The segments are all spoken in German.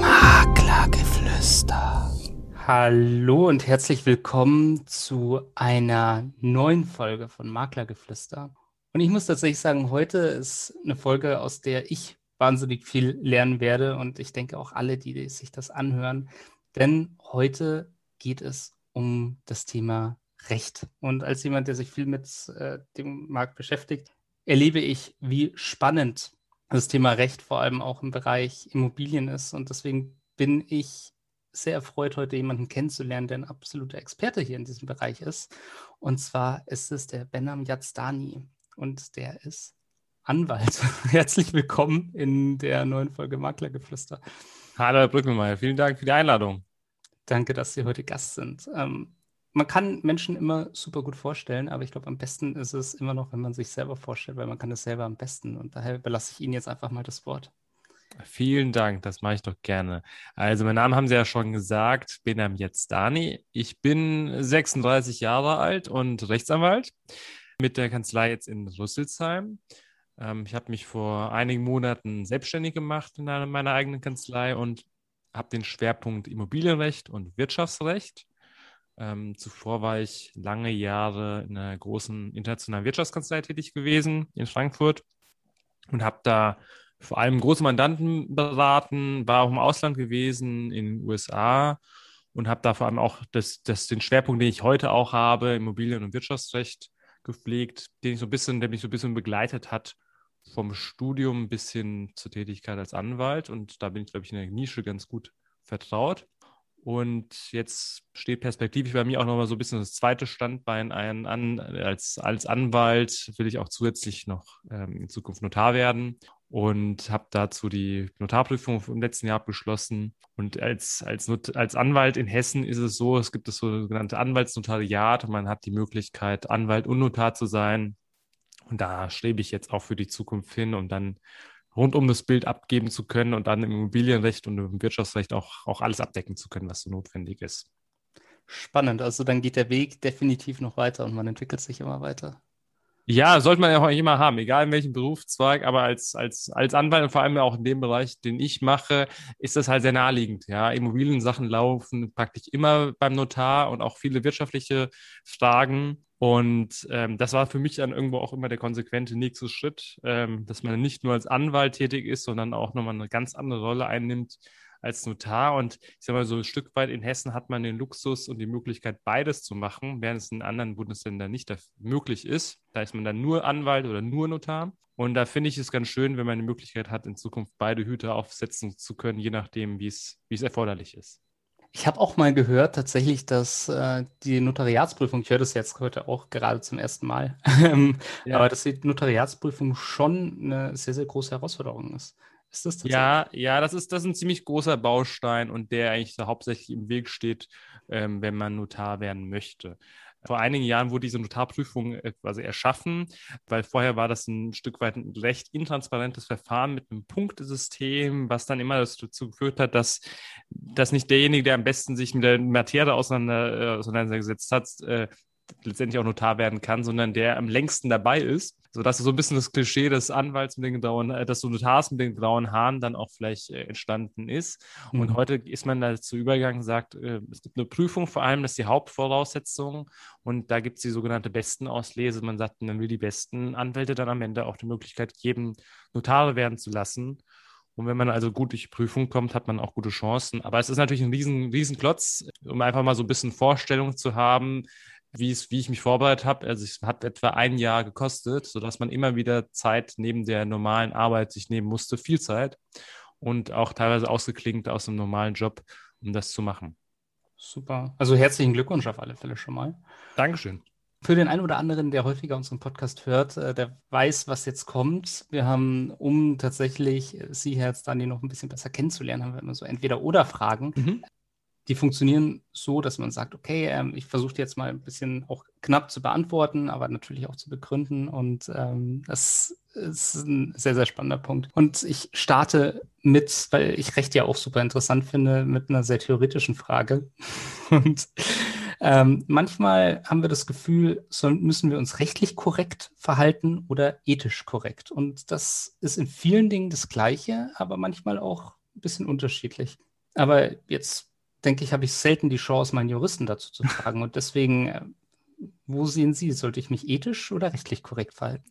Maklergeflüster. Hallo und herzlich willkommen zu einer neuen Folge von Maklergeflüster. Und ich muss tatsächlich sagen, heute ist eine Folge, aus der ich wahnsinnig viel lernen werde und ich denke auch alle, die sich das anhören. Denn heute geht es um das Thema Recht. Und als jemand, der sich viel mit äh, dem Markt beschäftigt, erlebe ich, wie spannend das Thema Recht vor allem auch im Bereich Immobilien ist. Und deswegen bin ich sehr erfreut, heute jemanden kennenzulernen, der ein absoluter Experte hier in diesem Bereich ist. Und zwar ist es der Benam Yazdani. Und der ist Anwalt. Herzlich willkommen in der neuen Folge Maklergeflüster. Hallo, Herr Brückenmeier. Vielen Dank für die Einladung. Danke, dass Sie heute Gast sind. Ähm, man kann Menschen immer super gut vorstellen, aber ich glaube, am besten ist es immer noch, wenn man sich selber vorstellt, weil man kann es selber am besten. Und daher überlasse ich Ihnen jetzt einfach mal das Wort. Vielen Dank, das mache ich doch gerne. Also, mein Name haben Sie ja schon gesagt, Benam Dani. Ich bin 36 Jahre alt und Rechtsanwalt mit der Kanzlei jetzt in Rüsselsheim. Ähm, ich habe mich vor einigen Monaten selbstständig gemacht in meiner eigenen Kanzlei und habe den Schwerpunkt Immobilienrecht und Wirtschaftsrecht ähm, zuvor war ich lange Jahre in einer großen internationalen Wirtschaftskanzlei tätig gewesen in Frankfurt und habe da vor allem große Mandanten beraten, war auch im Ausland gewesen, in den USA und habe da vor allem auch das, das, den Schwerpunkt, den ich heute auch habe, Immobilien- und Wirtschaftsrecht gepflegt, den ich so ein bisschen, der mich so ein bisschen begleitet hat, vom Studium bis hin zur Tätigkeit als Anwalt. Und da bin ich, glaube ich, in der Nische ganz gut vertraut. Und jetzt steht perspektivisch bei mir auch nochmal so ein bisschen das zweite Standbein ein. An, als, als Anwalt will ich auch zusätzlich noch ähm, in Zukunft Notar werden und habe dazu die Notarprüfung im letzten Jahr abgeschlossen. Und als, als, als Anwalt in Hessen ist es so, es gibt das sogenannte Anwaltsnotariat und man hat die Möglichkeit, Anwalt und Notar zu sein. Und da strebe ich jetzt auch für die Zukunft hin, um dann rund um das Bild abgeben zu können und dann im Immobilienrecht und im Wirtschaftsrecht auch, auch alles abdecken zu können, was so notwendig ist. Spannend. Also dann geht der Weg definitiv noch weiter und man entwickelt sich immer weiter. Ja, sollte man ja auch immer haben, egal in welchem Berufszweig, aber als, als, als Anwalt und vor allem auch in dem Bereich, den ich mache, ist das halt sehr naheliegend. Ja, Immobiliensachen laufen praktisch immer beim Notar und auch viele wirtschaftliche Fragen. Und ähm, das war für mich dann irgendwo auch immer der konsequente nächste Schritt, ähm, dass man nicht nur als Anwalt tätig ist, sondern auch nochmal eine ganz andere Rolle einnimmt als Notar. Und ich sage mal, so ein Stück weit in Hessen hat man den Luxus und die Möglichkeit, beides zu machen, während es in anderen Bundesländern nicht möglich ist. Da ist man dann nur Anwalt oder nur Notar. Und da finde ich es ganz schön, wenn man die Möglichkeit hat, in Zukunft beide Hüte aufsetzen zu können, je nachdem, wie es, erforderlich ist. Ich habe auch mal gehört, tatsächlich, dass äh, die Notariatsprüfung, ich höre das jetzt heute auch gerade zum ersten Mal, ähm, ja. aber dass die Notariatsprüfung schon eine sehr, sehr große Herausforderung ist. Ist das ja, ja, das ist, das ist ein ziemlich großer Baustein und der eigentlich so hauptsächlich im Weg steht, ähm, wenn man Notar werden möchte. Vor einigen Jahren wurde diese Notarprüfung äh, quasi erschaffen, weil vorher war das ein Stück weit ein recht intransparentes Verfahren mit einem Punktesystem, was dann immer dazu geführt hat, dass, dass nicht derjenige, der am besten sich mit der Materie auseinander, äh, auseinandergesetzt hat, äh, letztendlich auch Notar werden kann, sondern der am längsten dabei ist. So dass so ein bisschen das Klischee des Anwalts mit den grauen, äh, des Notars mit den grauen Haaren dann auch vielleicht äh, entstanden ist. Mhm. Und heute ist man dazu übergegangen, sagt, äh, es gibt eine Prüfung, vor allem das ist die Hauptvoraussetzung. Und da gibt es die sogenannte Bestenauslese. Man sagt, man will die besten Anwälte dann am Ende auch die Möglichkeit geben, Notare werden zu lassen. Und wenn man also gut durch die Prüfung kommt, hat man auch gute Chancen. Aber es ist natürlich ein riesen, riesen Klotz, um einfach mal so ein bisschen Vorstellung zu haben, wie, es, wie ich mich vorbereitet habe. Also es hat etwa ein Jahr gekostet, sodass man immer wieder Zeit neben der normalen Arbeit sich nehmen musste, viel Zeit und auch teilweise ausgeklingt aus einem normalen Job, um das zu machen. Super. Also herzlichen Glückwunsch auf alle Fälle schon mal. Dankeschön. Für den einen oder anderen, der häufiger unseren Podcast hört, äh, der weiß, was jetzt kommt. Wir haben, um tatsächlich Sie, Herr Stani, noch ein bisschen besser kennenzulernen, haben wir immer so Entweder-Oder-Fragen. Mhm die funktionieren so, dass man sagt, okay, ähm, ich versuche jetzt mal ein bisschen auch knapp zu beantworten, aber natürlich auch zu begründen. Und ähm, das ist ein sehr, sehr spannender Punkt. Und ich starte mit, weil ich Recht ja auch super interessant finde, mit einer sehr theoretischen Frage. Und Ähm, manchmal haben wir das Gefühl, so müssen wir uns rechtlich korrekt verhalten oder ethisch korrekt. Und das ist in vielen Dingen das Gleiche, aber manchmal auch ein bisschen unterschiedlich. Aber jetzt denke ich, habe ich selten die Chance, meinen Juristen dazu zu fragen. Und deswegen, äh, wo sehen Sie, sollte ich mich ethisch oder rechtlich korrekt verhalten?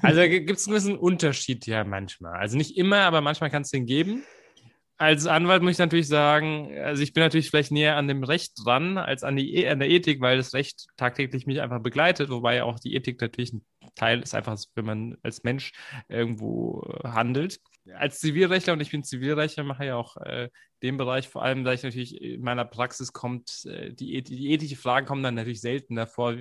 Also gibt es einen gewissen Unterschied ja manchmal. Also nicht immer, aber manchmal kann es den geben als Anwalt muss ich natürlich sagen, also ich bin natürlich vielleicht näher an dem Recht dran als an, die, e, an der Ethik, weil das Recht tagtäglich mich einfach begleitet, wobei auch die Ethik natürlich ein Teil ist, einfach, wenn man als Mensch irgendwo handelt als Zivilrechtler und ich bin Zivilrechtler, mache ja auch äh, den Bereich, vor allem, da ich natürlich in meiner Praxis kommt, äh, die, die ethische Fragen kommen dann natürlich seltener vor,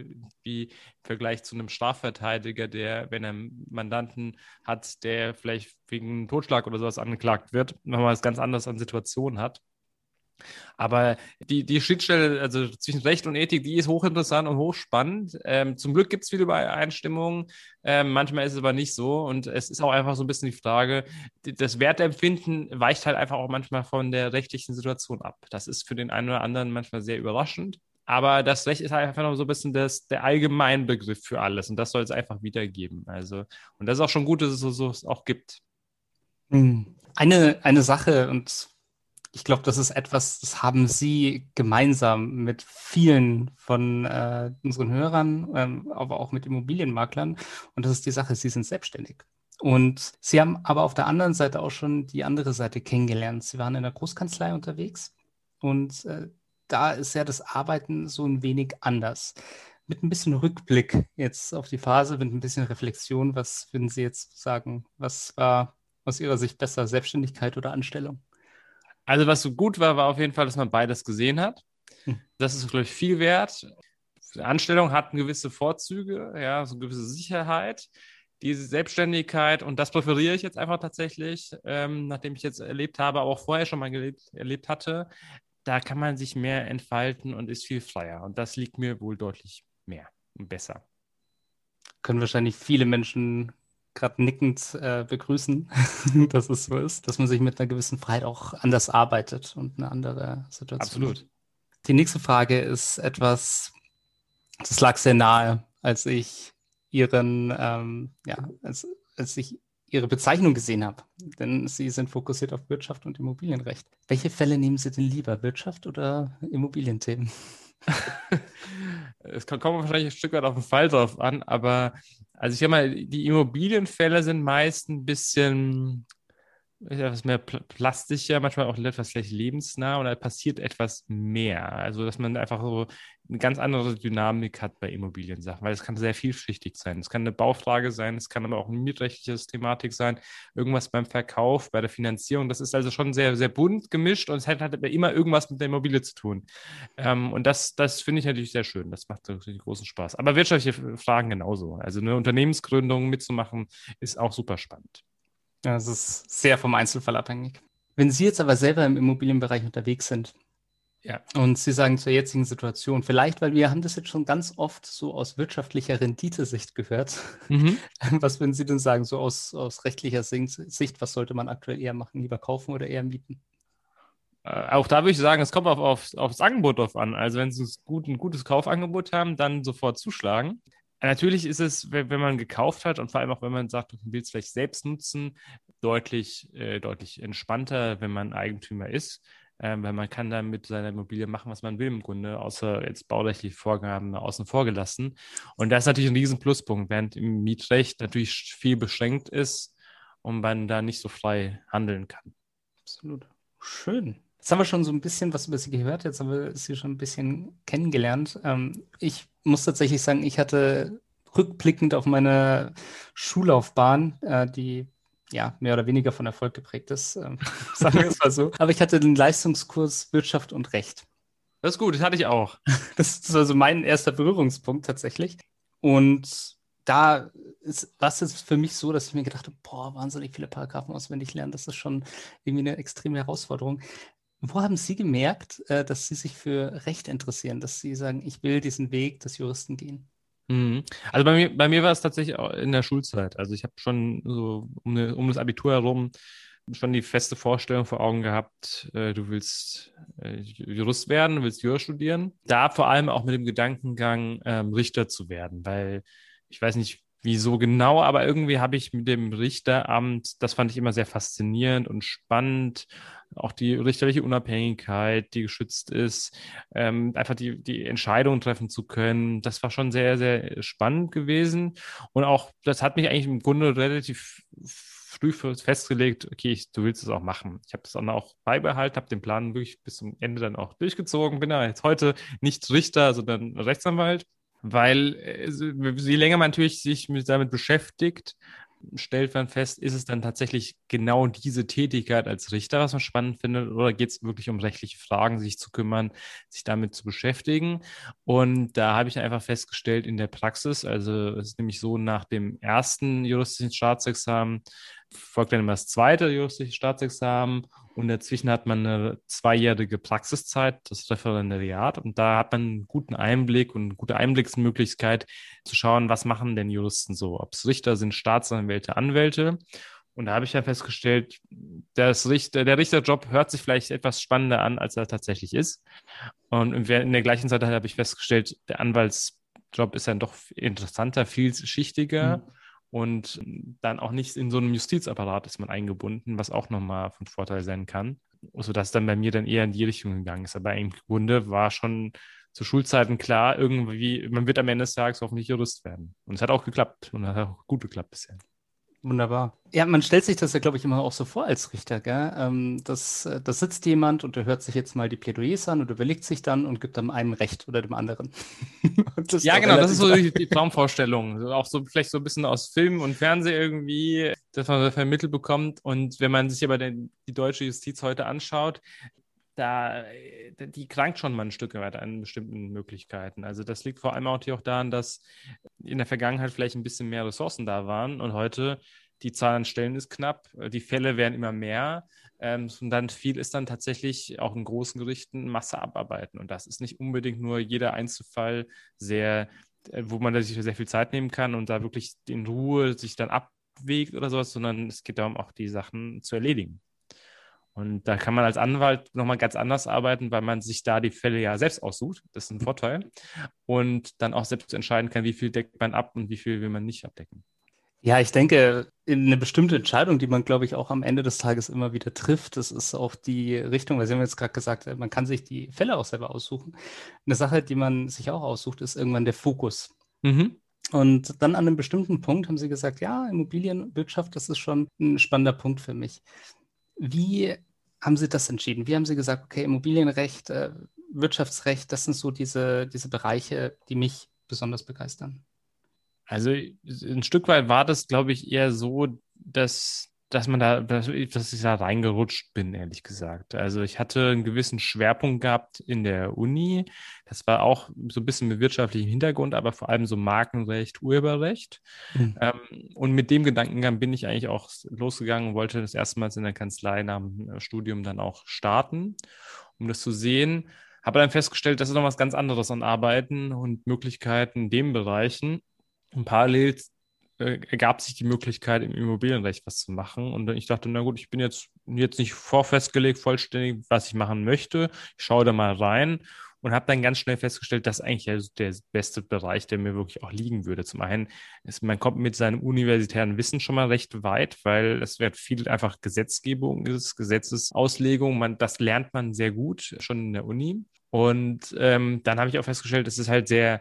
wie im Vergleich zu einem Strafverteidiger, der, wenn er einen Mandanten hat, der vielleicht wegen Totschlag oder sowas angeklagt wird, nochmal was ganz anderes an Situationen hat. Aber die, die Schnittstelle also zwischen Recht und Ethik, die ist hochinteressant und hochspannend. Ähm, zum Glück gibt es viele Übereinstimmungen, ähm, manchmal ist es aber nicht so. Und es ist auch einfach so ein bisschen die Frage, das Wertempfinden weicht halt einfach auch manchmal von der rechtlichen Situation ab. Das ist für den einen oder anderen manchmal sehr überraschend. Aber das Recht ist einfach noch so ein bisschen das, der Allgemeinbegriff für alles. Und das soll es einfach wiedergeben. Also, und das ist auch schon gut, dass es so, so es auch gibt. Hm. Eine, eine Sache, und ich glaube, das ist etwas, das haben Sie gemeinsam mit vielen von äh, unseren Hörern, ähm, aber auch mit Immobilienmaklern. Und das ist die Sache, Sie sind selbstständig. Und Sie haben aber auf der anderen Seite auch schon die andere Seite kennengelernt. Sie waren in der Großkanzlei unterwegs und äh, da ist ja das Arbeiten so ein wenig anders. Mit ein bisschen Rückblick jetzt auf die Phase, mit ein bisschen Reflexion, was würden Sie jetzt sagen? Was war aus Ihrer Sicht besser, Selbstständigkeit oder Anstellung? Also, was so gut war, war auf jeden Fall, dass man beides gesehen hat. Hm. Das ist, glaube ich, viel wert. Die Anstellung hat gewisse Vorzüge, ja, so eine gewisse Sicherheit. Diese Selbstständigkeit, und das präferiere ich jetzt einfach tatsächlich, ähm, nachdem ich jetzt erlebt habe, aber auch vorher schon mal gelebt, erlebt hatte, da kann man sich mehr entfalten und ist viel freier. Und das liegt mir wohl deutlich mehr und besser. Können wahrscheinlich viele Menschen gerade nickend äh, begrüßen, dass es so ist, dass man sich mit einer gewissen Freiheit auch anders arbeitet und eine andere Situation. Absolut. Die nächste Frage ist etwas, das lag sehr nahe, als ich ihren, ähm, ja, als, als ich ihre Bezeichnung gesehen habe. Denn Sie sind fokussiert auf Wirtschaft und Immobilienrecht. Welche Fälle nehmen Sie denn lieber, Wirtschaft oder Immobilienthemen? es kommt wahrscheinlich ein Stück weit auf den Fall drauf an, aber also ich sag mal, die Immobilienfälle sind meist ein bisschen etwas mehr plastischer, manchmal auch etwas vielleicht lebensnah und da passiert etwas mehr. Also, dass man einfach so eine ganz andere Dynamik hat bei Immobiliensachen, weil es kann sehr vielschichtig sein. Es kann eine Baufrage sein, es kann aber auch eine mietrechtliche Thematik sein, irgendwas beim Verkauf, bei der Finanzierung. Das ist also schon sehr, sehr bunt gemischt und es hat, hat immer irgendwas mit der Immobilie zu tun. Ähm, und das, das finde ich natürlich sehr schön. Das macht natürlich großen Spaß. Aber wirtschaftliche Fragen genauso. Also eine Unternehmensgründung mitzumachen, ist auch super spannend. Ja, es ist sehr vom Einzelfall abhängig. Wenn Sie jetzt aber selber im Immobilienbereich unterwegs sind ja. und Sie sagen zur jetzigen Situation, vielleicht, weil wir haben das jetzt schon ganz oft so aus wirtschaftlicher Renditesicht gehört, mhm. was würden Sie denn sagen, so aus, aus rechtlicher Sicht, was sollte man aktuell eher machen, lieber kaufen oder eher mieten? Äh, auch da würde ich sagen, es kommt auf, auf, aufs Angebot drauf an. Also wenn Sie gut, ein gutes Kaufangebot haben, dann sofort zuschlagen. Natürlich ist es, wenn, man gekauft hat und vor allem auch, wenn man sagt, man will es vielleicht selbst nutzen, deutlich, äh, deutlich entspannter, wenn man Eigentümer ist. Ähm, weil man kann dann mit seiner Immobilie machen, was man will im Grunde, außer jetzt baurechtliche Vorgaben außen vor gelassen. Und das ist natürlich ein riesen Pluspunkt, während im Mietrecht natürlich viel beschränkt ist und man da nicht so frei handeln kann. Absolut. Schön. Jetzt haben wir schon so ein bisschen was über sie gehört, jetzt haben wir sie schon ein bisschen kennengelernt. Ähm, ich muss tatsächlich sagen, ich hatte rückblickend auf meine Schullaufbahn, äh, die ja mehr oder weniger von Erfolg geprägt ist, äh, sagen wir es mal so. Aber ich hatte den Leistungskurs Wirtschaft und Recht. Das ist gut, das hatte ich auch. Das ist also mein erster Berührungspunkt tatsächlich. Und da war es jetzt für mich so, dass ich mir gedacht habe, boah, wahnsinnig viele Paragraphen auswendig lernen, das ist schon irgendwie eine extreme Herausforderung. Wo haben Sie gemerkt, äh, dass Sie sich für Recht interessieren, dass Sie sagen, ich will diesen Weg des Juristen gehen? Mhm. Also bei mir, bei mir war es tatsächlich auch in der Schulzeit. Also ich habe schon so um, eine, um, das Abitur herum schon die feste Vorstellung vor Augen gehabt, äh, du willst äh, Jurist werden, du willst Jura studieren. Da vor allem auch mit dem Gedankengang, ähm, Richter zu werden, weil ich weiß nicht, wieso genau, aber irgendwie habe ich mit dem Richteramt, das fand ich immer sehr faszinierend und spannend. Auch die richterliche Unabhängigkeit, die geschützt ist, ähm, einfach die, die Entscheidung treffen zu können, das war schon sehr, sehr spannend gewesen. Und auch, das hat mich eigentlich im Grunde relativ früh festgelegt, okay, ich, du willst es auch machen. Ich habe das dann auch beibehalten, habe den Plan wirklich bis zum Ende dann auch durchgezogen, bin da jetzt heute nicht Richter, sondern Rechtsanwalt weil äh, je länger man natürlich sich mit, damit beschäftigt, stellt man fest, ist es dann tatsächlich genau diese Tätigkeit als Richter, was man spannend findet, oder geht es wirklich um rechtliche Fragen, sich zu kümmern, sich damit zu beschäftigen? Und da habe ich einfach festgestellt in der Praxis, also es ist nämlich so, nach dem ersten juristischen Staatsexamen folgt dann immer das zweite juristische Staatsexamen und dazwischen hat man eine zweijährige Praxiszeit, das Referendariat. Und da hat man einen guten Einblick und eine gute Einblicksmöglichkeit zu schauen, was machen denn Juristen so? Ob es Richter sind, Staatsanwälte, Anwälte. Und da habe ich ja festgestellt, das Richter, der Richterjob hört sich vielleicht etwas spannender an, als er tatsächlich ist. Und in der gleichen Zeit habe ich festgestellt, der Anwaltsjob ist dann doch interessanter, vielschichtiger. Mhm und dann auch nicht in so einem Justizapparat ist man eingebunden, was auch nochmal von Vorteil sein kann, sodass dann bei mir dann eher in die Richtung gegangen ist. Aber im Grunde war schon zu Schulzeiten klar, irgendwie, man wird am Ende des Tages hoffentlich Jurist werden. Und es hat auch geklappt und hat auch gut geklappt bisher. Wunderbar. Ja, man stellt sich das ja, glaube ich, immer auch so vor als Richter, gell? Ähm, das, äh, das sitzt jemand und der hört sich jetzt mal die Plädoyers an und überlegt sich dann und gibt dann einem Recht oder dem anderen. ja, genau, das ist so die, die Traumvorstellung. auch so vielleicht so ein bisschen aus Film und Fernsehen irgendwie, dass man vermittelt bekommt. Und wenn man sich aber den, die deutsche Justiz heute anschaut, da, die krankt schon mal ein Stück weit an bestimmten Möglichkeiten. Also das liegt vor allem auch daran, dass in der Vergangenheit vielleicht ein bisschen mehr Ressourcen da waren und heute die Zahl an Stellen ist knapp, die Fälle werden immer mehr ähm, und dann viel ist dann tatsächlich auch in großen Gerichten Masse abarbeiten und das ist nicht unbedingt nur jeder Einzelfall sehr, äh, wo man sich sehr viel Zeit nehmen kann und da wirklich in Ruhe sich dann abwägt oder sowas, sondern es geht darum, auch die Sachen zu erledigen. Und da kann man als Anwalt nochmal ganz anders arbeiten, weil man sich da die Fälle ja selbst aussucht. Das ist ein Vorteil. Und dann auch selbst entscheiden kann, wie viel deckt man ab und wie viel will man nicht abdecken. Ja, ich denke, eine bestimmte Entscheidung, die man, glaube ich, auch am Ende des Tages immer wieder trifft, das ist auch die Richtung, weil Sie haben jetzt gerade gesagt, man kann sich die Fälle auch selber aussuchen. Eine Sache, die man sich auch aussucht, ist irgendwann der Fokus. Mhm. Und dann an einem bestimmten Punkt haben Sie gesagt, ja, Immobilienwirtschaft, das ist schon ein spannender Punkt für mich. Wie haben Sie das entschieden? Wie haben Sie gesagt, okay, Immobilienrecht, äh, Wirtschaftsrecht, das sind so diese, diese Bereiche, die mich besonders begeistern? Also ein Stück weit war das, glaube ich, eher so, dass dass man da, dass ich da reingerutscht bin, ehrlich gesagt. Also ich hatte einen gewissen Schwerpunkt gehabt in der Uni. Das war auch so ein bisschen mit wirtschaftlichem Hintergrund, aber vor allem so Markenrecht, Urheberrecht. Mhm. Ähm, und mit dem Gedankengang bin ich eigentlich auch losgegangen und wollte das erstmals in der Kanzlei nach dem äh, Studium dann auch starten, um das zu sehen. Habe dann festgestellt, das ist noch was ganz anderes an Arbeiten und Möglichkeiten in den Bereichen. Und parallel äh, ergab sich die Möglichkeit, im Immobilienrecht was zu machen. Und ich dachte, na gut, ich bin jetzt, jetzt nicht vorfestgelegt, vollständig, was ich machen möchte. Ich schaue da mal rein und habe dann ganz schnell festgestellt, dass eigentlich der beste Bereich, der mir wirklich auch liegen würde. Zum einen ist, man kommt mit seinem universitären Wissen schon mal recht weit, weil es wird viel einfach Gesetzgebung ist, Gesetzesauslegung. Man, das lernt man sehr gut schon in der Uni. Und ähm, dann habe ich auch festgestellt, es ist halt sehr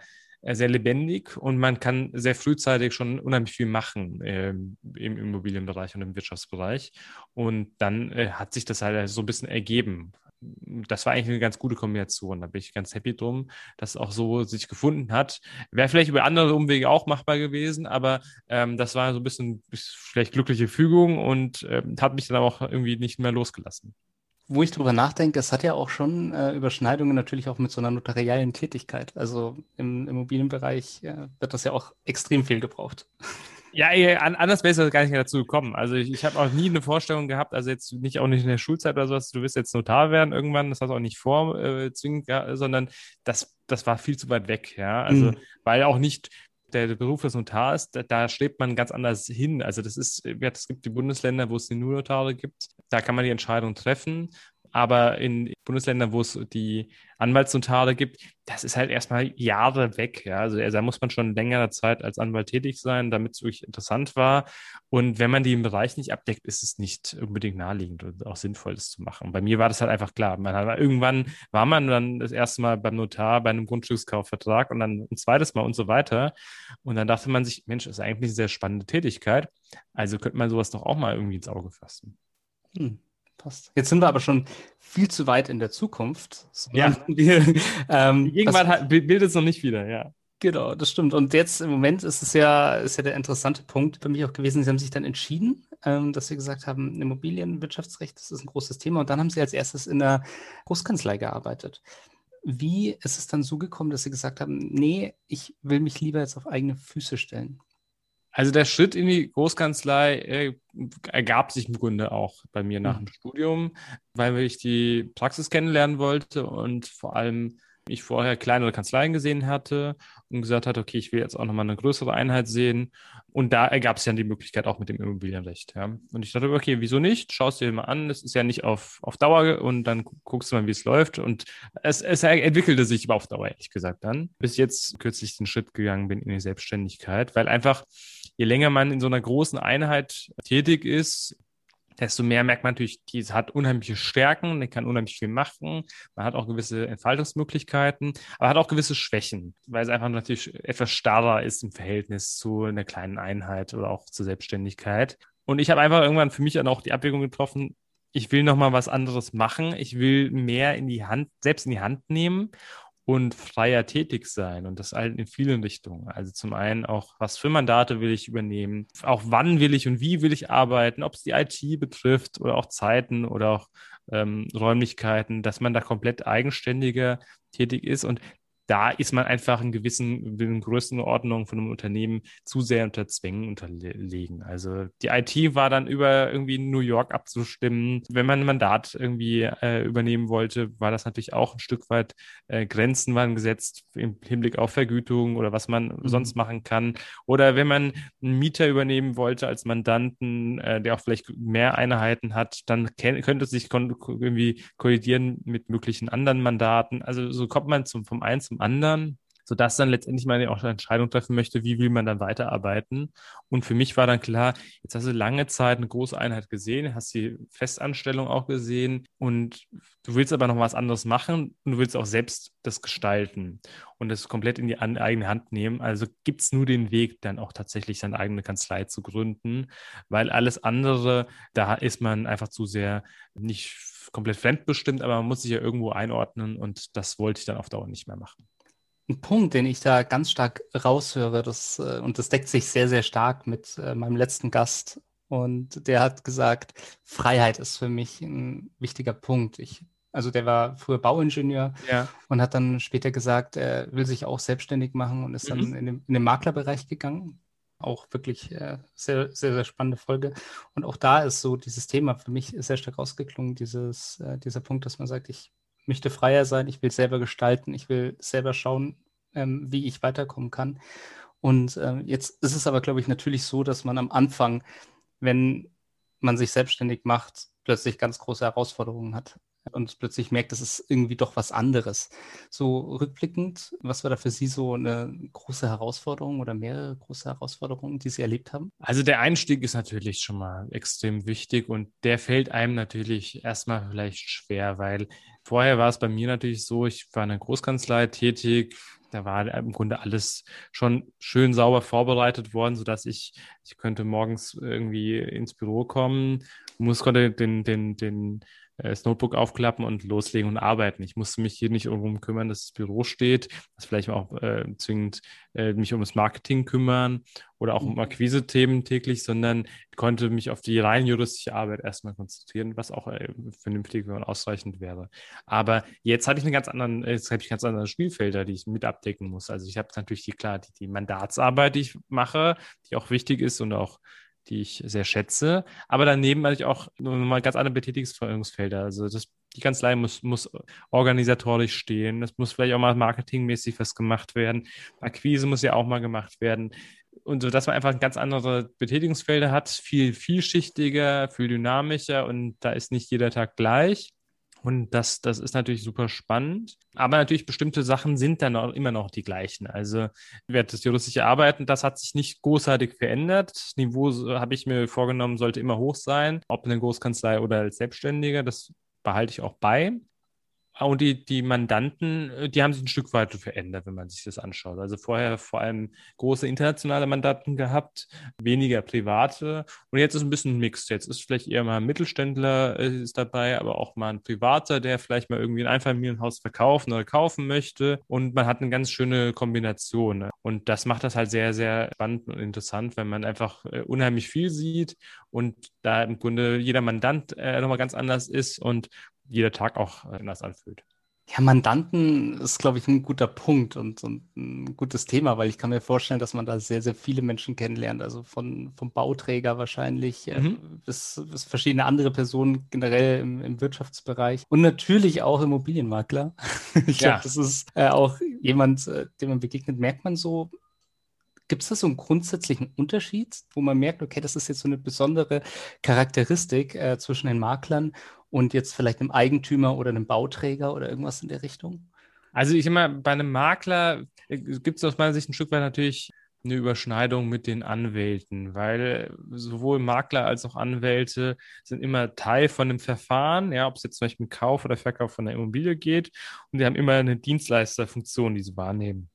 sehr lebendig und man kann sehr frühzeitig schon unheimlich viel machen äh, im Immobilienbereich und im Wirtschaftsbereich. Und dann äh, hat sich das halt so ein bisschen ergeben. Das war eigentlich eine ganz gute Kombination. Da bin ich ganz happy drum, dass es auch so sich gefunden hat. Wäre vielleicht über andere Umwege auch machbar gewesen, aber ähm, das war so ein bisschen vielleicht glückliche Fügung und ähm, hat mich dann auch irgendwie nicht mehr losgelassen wo ich drüber nachdenke, es hat ja auch schon äh, Überschneidungen natürlich auch mit so einer notariellen Tätigkeit. Also im Immobilienbereich äh, wird das ja auch extrem viel gebraucht. Ja, anders wäre es gar nicht mehr dazu gekommen. Also ich, ich habe auch nie eine Vorstellung gehabt, also jetzt nicht auch nicht in der Schulzeit oder sowas, du wirst jetzt Notar werden irgendwann, das hast du auch nicht vor, äh, zwingend, ja, sondern das, das war viel zu weit weg, ja. Also, mhm. weil auch nicht der Beruf des Notars, da, da strebt man ganz anders hin. Also das ist, es gibt die Bundesländer, wo es die nur Notare gibt. Da kann man die Entscheidung treffen. Aber in Bundesländern, wo es die Anwaltsnotare gibt, das ist halt erstmal Jahre weg. Ja? Also da muss man schon längere Zeit als Anwalt tätig sein, damit es wirklich interessant war. Und wenn man den Bereich nicht abdeckt, ist es nicht unbedingt naheliegend und auch sinnvoll, das zu machen. Bei mir war das halt einfach klar. Hat, irgendwann war man dann das erste Mal beim Notar bei einem Grundstückskaufvertrag und dann ein zweites Mal und so weiter. Und dann dachte man sich, Mensch, das ist eigentlich eine sehr spannende Tätigkeit. Also könnte man sowas doch auch mal irgendwie ins Auge fassen. Hm passt. Jetzt sind wir aber schon viel zu weit in der Zukunft. Ja. Wir, ähm, Die Gegenwart bildet es noch nicht wieder, ja. Genau, das stimmt. Und jetzt im Moment ist es ja, ist ja der interessante Punkt für mich auch gewesen. Sie haben sich dann entschieden, ähm, dass Sie gesagt haben, Immobilienwirtschaftsrecht, das ist ein großes Thema. Und dann haben Sie als erstes in der Großkanzlei gearbeitet. Wie ist es dann so gekommen, dass Sie gesagt haben, nee, ich will mich lieber jetzt auf eigene Füße stellen? Also der Schritt in die Großkanzlei äh, ergab sich im Grunde auch bei mir nach mhm. dem Studium, weil ich die Praxis kennenlernen wollte und vor allem ich vorher kleinere Kanzleien gesehen hatte und gesagt hatte, okay, ich will jetzt auch nochmal eine größere Einheit sehen. Und da ergab es ja die Möglichkeit auch mit dem Immobilienrecht. Ja. Und ich dachte, okay, wieso nicht? Schau es dir mal an. Das ist ja nicht auf, auf Dauer und dann guckst du mal, wie es läuft. Und es, es entwickelte sich aber auf Dauer, ehrlich gesagt, dann. Bis jetzt kürzlich den Schritt gegangen bin in die Selbstständigkeit, weil einfach je länger man in so einer großen Einheit tätig ist, desto mehr merkt man natürlich, die hat unheimliche Stärken, die kann unheimlich viel machen. Man hat auch gewisse Entfaltungsmöglichkeiten, aber hat auch gewisse Schwächen, weil es einfach natürlich etwas starrer ist im Verhältnis zu einer kleinen Einheit oder auch zur Selbstständigkeit. Und ich habe einfach irgendwann für mich dann auch die Abwägung getroffen, ich will noch mal was anderes machen. Ich will mehr in die Hand, selbst in die Hand nehmen und freier tätig sein und das halt in vielen Richtungen. Also zum einen auch, was für Mandate will ich übernehmen, auch wann will ich und wie will ich arbeiten, ob es die IT betrifft oder auch Zeiten oder auch ähm, Räumlichkeiten, dass man da komplett eigenständiger tätig ist und da ist man einfach in gewissen in Größenordnung von einem Unternehmen zu sehr unter Zwängen unterlegen. Also die IT war dann über irgendwie New York abzustimmen. Wenn man ein Mandat irgendwie äh, übernehmen wollte, war das natürlich auch ein Stück weit äh, Grenzen waren gesetzt im Hinblick auf Vergütung oder was man mhm. sonst machen kann. Oder wenn man einen Mieter übernehmen wollte als Mandanten, äh, der auch vielleicht mehr Einheiten hat, dann könnte es sich irgendwie kollidieren mit möglichen anderen Mandaten. Also so kommt man zum, vom einen zum anderen, sodass dann letztendlich man ja auch eine Entscheidung treffen möchte, wie will man dann weiterarbeiten. Und für mich war dann klar, jetzt hast du lange Zeit eine große Einheit gesehen, hast die Festanstellung auch gesehen und du willst aber noch was anderes machen und du willst auch selbst das gestalten und das komplett in die eigene Hand nehmen. Also gibt es nur den Weg, dann auch tatsächlich seine eigene Kanzlei zu gründen, weil alles andere, da ist man einfach zu sehr nicht komplett fremdbestimmt, aber man muss sich ja irgendwo einordnen und das wollte ich dann auf Dauer nicht mehr machen. Ein Punkt, den ich da ganz stark raushöre, das, äh, und das deckt sich sehr, sehr stark mit äh, meinem letzten Gast. Und der hat gesagt, Freiheit ist für mich ein wichtiger Punkt. Ich, also der war früher Bauingenieur ja. und hat dann später gesagt, er will sich auch selbstständig machen und ist mhm. dann in den, in den Maklerbereich gegangen auch wirklich äh, sehr, sehr, sehr spannende Folge. Und auch da ist so dieses Thema für mich sehr stark rausgeklungen, dieses, äh, dieser Punkt, dass man sagt, ich möchte freier sein, ich will selber gestalten, ich will selber schauen, ähm, wie ich weiterkommen kann. Und äh, jetzt ist es aber, glaube ich, natürlich so, dass man am Anfang, wenn man sich selbstständig macht, plötzlich ganz große Herausforderungen hat und plötzlich merkt, das ist irgendwie doch was anderes. So rückblickend, was war da für Sie so eine große Herausforderung oder mehrere große Herausforderungen, die Sie erlebt haben? Also der Einstieg ist natürlich schon mal extrem wichtig und der fällt einem natürlich erstmal vielleicht schwer, weil vorher war es bei mir natürlich so, ich war in einer Großkanzlei tätig, da war im Grunde alles schon schön sauber vorbereitet worden, sodass ich, ich könnte morgens irgendwie ins Büro kommen, muss, konnte den, den, den das Notebook aufklappen und loslegen und arbeiten. Ich musste mich hier nicht darum kümmern, dass das Büro steht, dass vielleicht auch äh, zwingend äh, mich um das Marketing kümmern oder auch um mhm. Akquise-Themen täglich, sondern konnte mich auf die rein juristische Arbeit erstmal konzentrieren, was auch äh, vernünftig und ausreichend wäre. Aber jetzt hatte ich eine ganz anderen, jetzt habe ich ganz andere Spielfelder, die ich mit abdecken muss. Also ich habe natürlich die klar die, die Mandatsarbeit, die ich mache, die auch wichtig ist und auch die ich sehr schätze. Aber daneben hatte ich auch nochmal ganz andere Betätigungsfelder. Also das die Kanzlei muss, muss organisatorisch stehen. Es muss vielleicht auch mal marketingmäßig was gemacht werden. Akquise muss ja auch mal gemacht werden. Und so, dass man einfach ganz andere Betätigungsfelder hat, viel vielschichtiger, viel dynamischer und da ist nicht jeder Tag gleich. Und das, das ist natürlich super spannend. Aber natürlich bestimmte Sachen sind dann auch immer noch die gleichen. Also das juristische Arbeiten, das hat sich nicht großartig verändert. Das Niveau, habe ich mir vorgenommen, sollte immer hoch sein, ob in der Großkanzlei oder als Selbstständiger. Das behalte ich auch bei. Und die, die Mandanten, äh, die haben sich ein Stück weit verändert, wenn man sich das anschaut. Also vorher vor allem große internationale Mandanten gehabt, weniger private. Und jetzt ist ein bisschen ein Mix. Jetzt ist vielleicht eher mal ein Mittelständler äh, ist dabei, aber auch mal ein Privater, der vielleicht mal irgendwie ein Einfamilienhaus verkaufen oder kaufen möchte. Und man hat eine ganz schöne Kombination. Ne? Und das macht das halt sehr, sehr spannend und interessant, wenn man einfach äh, unheimlich viel sieht und da im Grunde jeder Mandant äh, nochmal ganz anders ist und jeder Tag auch äh, anders anfühlt. Ja, Mandanten ist, glaube ich, ein guter Punkt und, und, ein gutes Thema, weil ich kann mir vorstellen, dass man da sehr, sehr viele Menschen kennenlernt. Also von, vom Bauträger wahrscheinlich äh, mhm. äh, bis, bis, verschiedene andere Personen generell im, im, Wirtschaftsbereich und natürlich auch Immobilienmakler. ich glaube, ja. das ist äh, auch jemand, äh, dem man begegnet. Merkt man so, Gibt es da so einen grundsätzlichen Unterschied, wo man merkt, okay, das ist jetzt so eine besondere Charakteristik äh, zwischen den Maklern und jetzt vielleicht einem Eigentümer oder einem Bauträger oder irgendwas in der Richtung? Also ich immer, bei einem Makler äh, gibt es aus meiner Sicht ein Stück weit natürlich eine Überschneidung mit den Anwälten, weil sowohl Makler als auch Anwälte sind immer Teil von einem Verfahren, ja, ob es jetzt zum Beispiel um Kauf oder Verkauf von einer Immobilie geht, und die haben immer eine Dienstleisterfunktion, die sie wahrnehmen.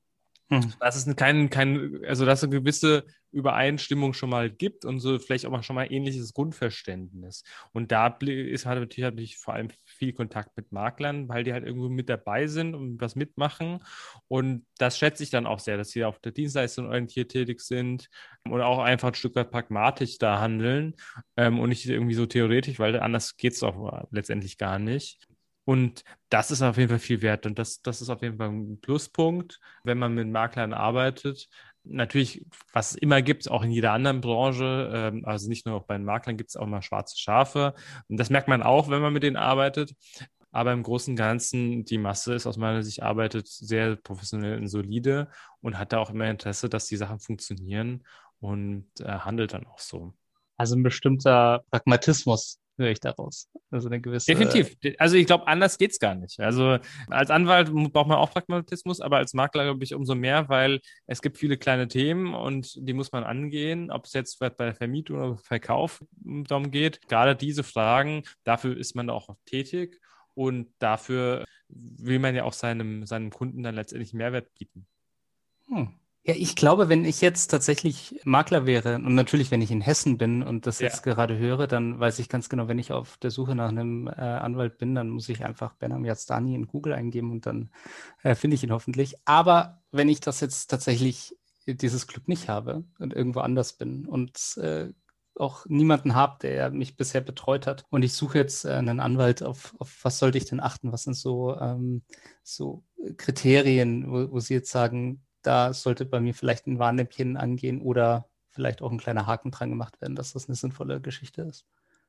Hm. Dass es kein, kein, also dass eine gewisse Übereinstimmung schon mal gibt und so vielleicht auch mal schon mal ähnliches Grundverständnis. Und da ist halt natürlich, natürlich vor allem viel Kontakt mit Maklern, weil die halt irgendwo mit dabei sind und was mitmachen. Und das schätze ich dann auch sehr, dass sie auf der Dienstleistung orientiert tätig sind und auch einfach ein Stück weit pragmatisch da handeln ähm, und nicht irgendwie so theoretisch, weil anders geht es auch letztendlich gar nicht. Und das ist auf jeden Fall viel wert. Und das, das ist auf jeden Fall ein Pluspunkt, wenn man mit Maklern arbeitet. Natürlich, was es immer gibt, auch in jeder anderen Branche, ähm, also nicht nur bei den Maklern, gibt es auch mal schwarze Schafe. Und das merkt man auch, wenn man mit denen arbeitet. Aber im Großen und Ganzen, die Masse ist aus meiner Sicht arbeitet sehr professionell und solide und hat da auch immer Interesse, dass die Sachen funktionieren und äh, handelt dann auch so. Also ein bestimmter Pragmatismus höre ich daraus. Also eine gewisse. Definitiv. Also ich glaube, anders geht es gar nicht. Also als Anwalt braucht man auch Pragmatismus, aber als Makler glaube ich umso mehr, weil es gibt viele kleine Themen und die muss man angehen, ob es jetzt bei der Vermietung oder Verkauf darum geht. Gerade diese Fragen, dafür ist man auch tätig und dafür will man ja auch seinem, seinem Kunden dann letztendlich Mehrwert bieten. Hm. Ja, ich glaube, wenn ich jetzt tatsächlich Makler wäre und natürlich, wenn ich in Hessen bin und das jetzt ja. gerade höre, dann weiß ich ganz genau, wenn ich auf der Suche nach einem äh, Anwalt bin, dann muss ich einfach Benam Yazdani in Google eingeben und dann äh, finde ich ihn hoffentlich. Aber wenn ich das jetzt tatsächlich dieses Glück nicht habe und irgendwo anders bin und äh, auch niemanden habe, der mich bisher betreut hat. Und ich suche jetzt äh, einen Anwalt, auf, auf was sollte ich denn achten? Was sind so, ähm, so Kriterien, wo, wo Sie jetzt sagen, da sollte bei mir vielleicht ein Warnlämpchen angehen oder vielleicht auch ein kleiner Haken dran gemacht werden, dass das eine sinnvolle Geschichte ist.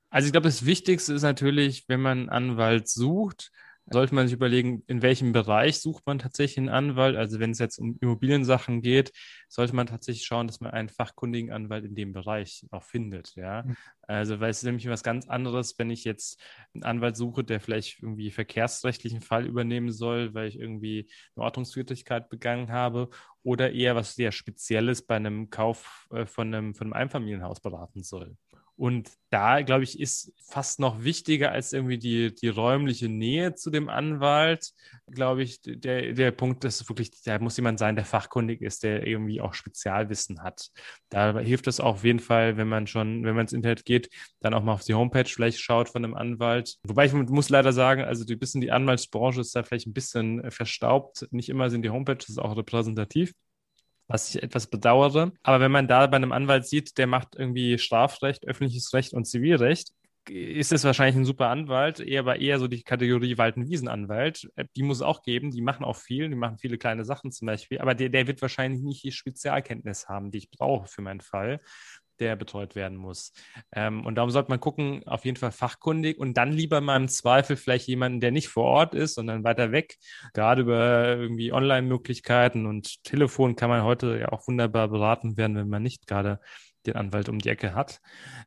Also ich glaube, das Wichtigste ist natürlich, wenn man einen Anwalt sucht, sollte man sich überlegen, in welchem Bereich sucht man tatsächlich einen Anwalt. Also wenn es jetzt um Immobiliensachen geht, sollte man tatsächlich schauen, dass man einen fachkundigen Anwalt in dem Bereich auch findet. Ja, mhm. also weil es ist nämlich was ganz anderes, wenn ich jetzt einen Anwalt suche, der vielleicht irgendwie verkehrsrechtlichen Fall übernehmen soll, weil ich irgendwie eine Ordnungswidrigkeit begangen habe, oder eher was sehr Spezielles bei einem Kauf äh, von einem, von einem Einfamilienhaus beraten soll. Und da, glaube ich, ist fast noch wichtiger als irgendwie die, die räumliche Nähe zu dem Anwalt, glaube ich, der, der Punkt ist wirklich, da muss jemand sein, der fachkundig ist, der irgendwie auch Spezialwissen hat. Da hilft es auch auf jeden Fall, wenn man schon, wenn man ins Internet geht, dann auch mal auf die Homepage vielleicht schaut von einem Anwalt. Wobei ich muss leider sagen, also ein bisschen die Anwaltsbranche ist da vielleicht ein bisschen verstaubt. Nicht immer sind die Homepages auch repräsentativ was ich etwas bedauere. Aber wenn man da bei einem Anwalt sieht, der macht irgendwie Strafrecht, öffentliches Recht und Zivilrecht, ist es wahrscheinlich ein super Anwalt, eher aber eher so die Kategorie Waldenwiesenanwalt. Äh, die muss es auch geben, die machen auch viel, die machen viele kleine Sachen zum Beispiel, aber der, der wird wahrscheinlich nicht die Spezialkenntnis haben, die ich brauche für meinen Fall. Der betreut werden muss. Ähm, und darum sollte man gucken, auf jeden Fall fachkundig und dann lieber mal im Zweifel vielleicht jemanden, der nicht vor Ort ist, sondern weiter weg. Gerade über irgendwie Online-Möglichkeiten und Telefon kann man heute ja auch wunderbar beraten werden, wenn man nicht gerade den Anwalt um die Ecke hat.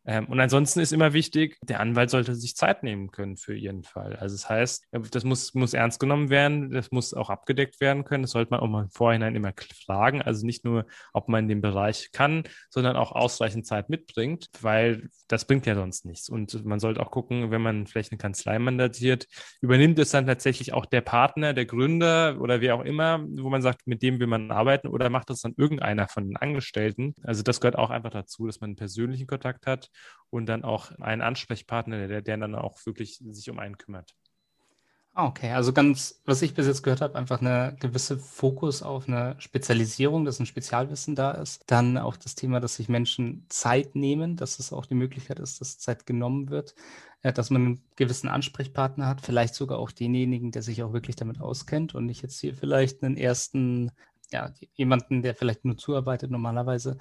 Ähm, und ansonsten ist immer wichtig, der Anwalt sollte sich Zeit nehmen können für ihren Fall. Also das heißt, das muss, muss ernst genommen werden, das muss auch abgedeckt werden können. Das sollte man auch mal im Vorhinein immer fragen. Also nicht nur, ob man in dem Bereich kann, sondern auch ausreichend Zeit mitbringt, weil das bringt ja sonst nichts. Und man sollte auch gucken, wenn man vielleicht eine Kanzlei mandatiert, übernimmt es dann tatsächlich auch der Partner, der Gründer oder wer auch immer, wo man sagt, mit dem will man arbeiten oder macht das dann irgendeiner von den Angestellten. Also das gehört auch einfach dazu, dass man einen persönlichen Kontakt hat und dann auch einen Ansprechpartner, der, der dann auch wirklich sich um einen kümmert. Ah, okay, also ganz, was ich bis jetzt gehört habe, einfach eine gewisse Fokus auf eine Spezialisierung, dass ein Spezialwissen da ist. Dann auch das Thema, dass sich Menschen Zeit nehmen, dass es auch die Möglichkeit ist, dass Zeit genommen wird, äh, dass man einen gewissen Ansprechpartner hat, vielleicht sogar auch denjenigen, der sich auch wirklich damit auskennt und nicht jetzt hier vielleicht einen ersten, ja, jemanden, der vielleicht nur zuarbeitet normalerweise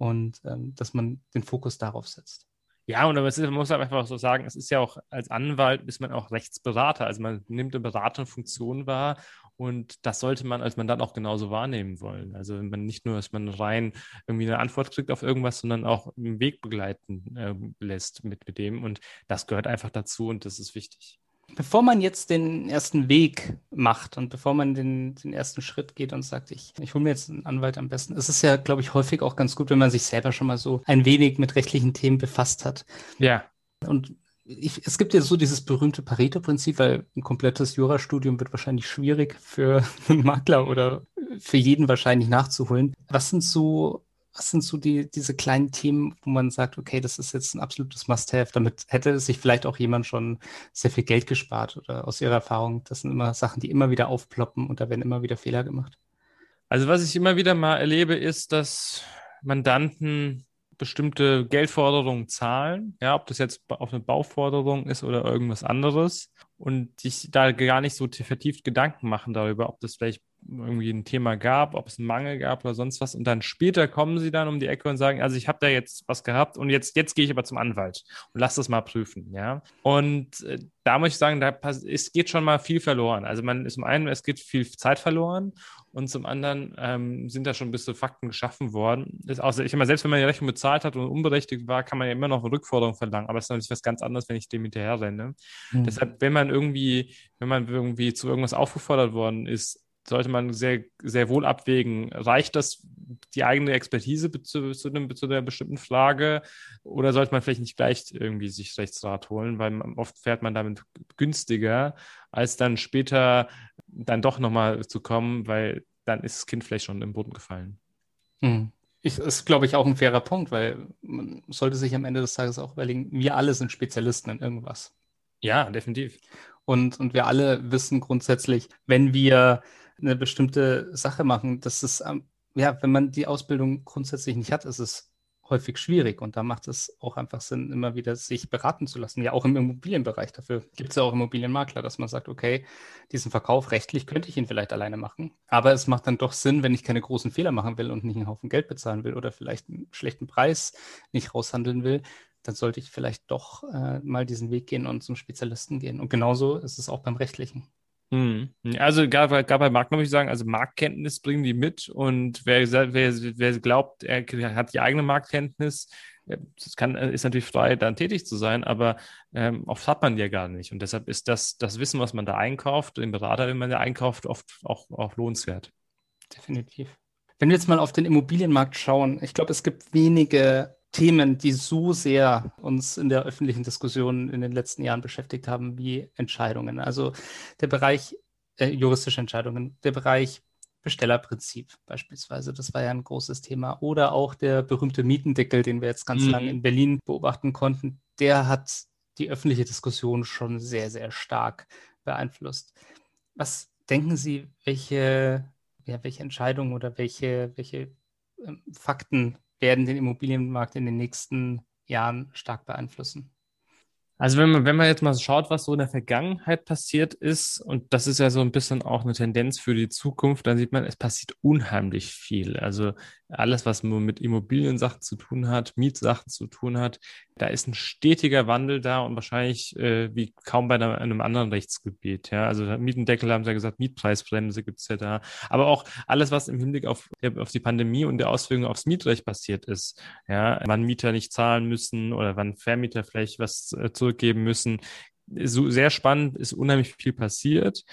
und ähm, dass man den Fokus darauf setzt. Ja, und ist, man muss einfach so sagen, es ist ja auch als Anwalt ist man auch Rechtsberater. Also man nimmt eine beratende Funktion wahr und das sollte man als Mandat auch genauso wahrnehmen wollen. Also wenn man nicht nur, dass man rein irgendwie eine Antwort kriegt auf irgendwas, sondern auch einen Weg begleiten äh, lässt mit, mit dem. Und das gehört einfach dazu und das ist wichtig. Bevor man jetzt den ersten Weg macht und bevor man den, den ersten Schritt geht und sagt, ich, ich hole mir jetzt einen Anwalt am besten, ist es ja, glaube ich, häufig auch ganz gut, wenn man sich selber schon mal so ein wenig mit rechtlichen Themen befasst hat. Ja. Und ich, es gibt ja so dieses berühmte Pareto-Prinzip, weil ein komplettes Jurastudium wird wahrscheinlich schwierig für einen Makler oder für jeden wahrscheinlich nachzuholen. Was sind so was sind so die, diese kleinen Themen, wo man sagt, okay, das ist jetzt ein absolutes Must-Have? Damit hätte sich vielleicht auch jemand schon sehr viel Geld gespart oder aus Ihrer Erfahrung, das sind immer Sachen, die immer wieder aufploppen und da werden immer wieder Fehler gemacht. Also was ich immer wieder mal erlebe, ist, dass Mandanten bestimmte Geldforderungen zahlen, ja, ob das jetzt auf eine Bauforderung ist oder irgendwas anderes und sich da gar nicht so vertieft Gedanken machen darüber, ob das vielleicht irgendwie ein Thema gab, ob es einen Mangel gab oder sonst was. Und dann später kommen sie dann um die Ecke und sagen, also ich habe da jetzt was gehabt und jetzt, jetzt gehe ich aber zum Anwalt und lass das mal prüfen, ja. Und äh, da muss ich sagen, da es geht schon mal viel verloren. Also man ist zum einen, es geht viel Zeit verloren und zum anderen ähm, sind da schon bisschen Fakten geschaffen worden. Ist auch, ich meine, selbst wenn man die Rechnung bezahlt hat und unberechtigt war, kann man ja immer noch eine Rückforderung verlangen. Aber es ist natürlich was ganz anderes, wenn ich dem hinterher renne. Mhm. Deshalb, wenn man irgendwie, wenn man irgendwie zu irgendwas aufgefordert worden ist, sollte man sehr, sehr wohl abwägen. Reicht das die eigene Expertise zu, zu, einem, zu einer bestimmten Frage oder sollte man vielleicht nicht gleich irgendwie sich Rechtsrat holen, weil oft fährt man damit günstiger, als dann später dann doch nochmal zu kommen, weil dann ist das Kind vielleicht schon im Boden gefallen. Hm. Ich, ist, glaube ich, auch ein fairer Punkt, weil man sollte sich am Ende des Tages auch überlegen, wir alle sind Spezialisten in irgendwas. Ja, definitiv. Und, und wir alle wissen grundsätzlich, wenn wir eine bestimmte Sache machen. Das ist, ähm, ja, wenn man die Ausbildung grundsätzlich nicht hat, ist es häufig schwierig und da macht es auch einfach Sinn, immer wieder sich beraten zu lassen. Ja, auch im Immobilienbereich. Dafür gibt es ja auch Immobilienmakler, dass man sagt, okay, diesen Verkauf rechtlich könnte ich ihn vielleicht alleine machen. Aber es macht dann doch Sinn, wenn ich keine großen Fehler machen will und nicht einen Haufen Geld bezahlen will oder vielleicht einen schlechten Preis nicht raushandeln will, dann sollte ich vielleicht doch äh, mal diesen Weg gehen und zum Spezialisten gehen. Und genauso ist es auch beim Rechtlichen. Hm. Also gerade bei Markt muss ich sagen, also Marktkenntnis bringen die mit und wer, wer, wer glaubt, er hat die eigene Marktkenntnis, äh, das kann, ist natürlich frei, dann tätig zu sein, aber ähm, oft hat man die ja gar nicht. Und deshalb ist das, das Wissen, was man da einkauft, den Berater, den man da einkauft, oft auch, auch lohnenswert. Definitiv. Wenn wir jetzt mal auf den Immobilienmarkt schauen, ich glaube, es gibt wenige Themen, die so sehr uns in der öffentlichen Diskussion in den letzten Jahren beschäftigt haben, wie Entscheidungen. Also der Bereich äh, juristische Entscheidungen, der Bereich Bestellerprinzip beispielsweise, das war ja ein großes Thema. Oder auch der berühmte Mietendeckel, den wir jetzt ganz mhm. lange in Berlin beobachten konnten, der hat die öffentliche Diskussion schon sehr, sehr stark beeinflusst. Was denken Sie, welche, ja, welche Entscheidungen oder welche, welche ähm, Fakten werden den Immobilienmarkt in den nächsten Jahren stark beeinflussen. Also wenn man, wenn man jetzt mal schaut, was so in der Vergangenheit passiert ist, und das ist ja so ein bisschen auch eine Tendenz für die Zukunft, dann sieht man, es passiert unheimlich viel. Also alles, was nur mit Immobiliensachen zu tun hat, Mietsachen zu tun hat, da ist ein stetiger Wandel da und wahrscheinlich äh, wie kaum bei einem anderen Rechtsgebiet. Ja, also Mietendeckel haben sie ja gesagt, Mietpreisbremse gibt es ja da. Aber auch alles, was im Hinblick auf, auf die Pandemie und der Auswirkungen aufs Mietrecht passiert ist. Ja, wann Mieter nicht zahlen müssen oder wann Vermieter vielleicht was äh, zurückgeben müssen. So sehr spannend, ist unheimlich viel passiert.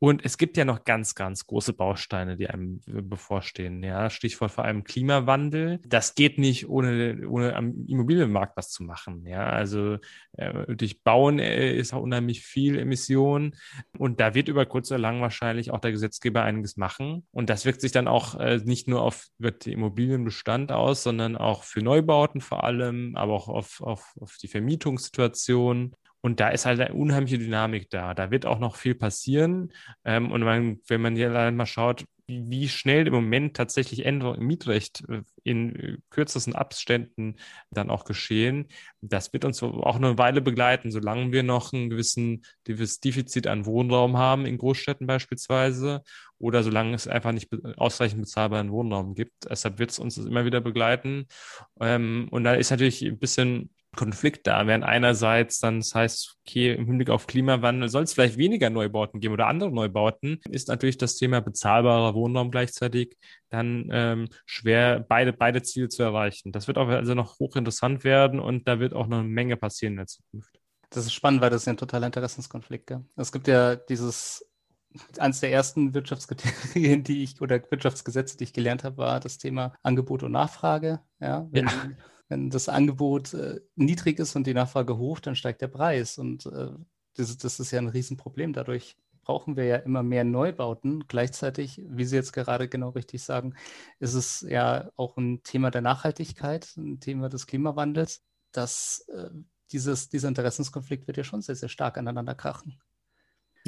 Und es gibt ja noch ganz, ganz große Bausteine, die einem bevorstehen. Ja, Stichwort vor allem Klimawandel. Das geht nicht, ohne, ohne am Immobilienmarkt was zu machen. Ja, also äh, durch Bauen äh, ist auch unheimlich viel Emission. Und da wird über kurz oder lang wahrscheinlich auch der Gesetzgeber einiges machen. Und das wirkt sich dann auch äh, nicht nur auf den Immobilienbestand aus, sondern auch für Neubauten vor allem, aber auch auf, auf, auf die Vermietungssituation. Und da ist halt eine unheimliche Dynamik da. Da wird auch noch viel passieren. Ähm, und man, wenn man hier mal schaut, wie schnell im Moment tatsächlich Änderungen im Mietrecht äh, in äh, kürzesten Abständen dann auch geschehen, das wird uns auch eine Weile begleiten, solange wir noch ein gewissen, gewisses Defizit an Wohnraum haben, in Großstädten beispielsweise, oder solange es einfach nicht ausreichend bezahlbaren Wohnraum gibt. Deshalb wird es uns immer wieder begleiten. Ähm, und da ist natürlich ein bisschen Konflikt da, während einerseits dann das heißt, okay, im Hinblick auf Klimawandel soll es vielleicht weniger Neubauten geben oder andere Neubauten, ist natürlich das Thema bezahlbarer Wohnraum gleichzeitig dann ähm, schwer, beide, beide Ziele zu erreichen. Das wird auch also noch hochinteressant werden und da wird auch noch eine Menge passieren in der Zukunft. Das ist spannend, weil das ist ja ein totaler Interessenskonflikt. Gell? Es gibt ja dieses eines der ersten Wirtschaftskriterien, die ich oder Wirtschaftsgesetze, die ich gelernt habe, war das Thema Angebot und Nachfrage. Ja, wenn, ja wenn das Angebot äh, niedrig ist und die Nachfrage hoch, dann steigt der Preis. Und äh, das, das, ist ja ein Riesenproblem. Dadurch brauchen wir ja immer mehr Neubauten. Gleichzeitig, wie Sie jetzt gerade genau richtig sagen, ist es ja auch ein Thema der Nachhaltigkeit, ein Thema des Klimawandels, dass äh, dieses, dieser Interessenskonflikt wird ja schon sehr, sehr stark aneinander krachen.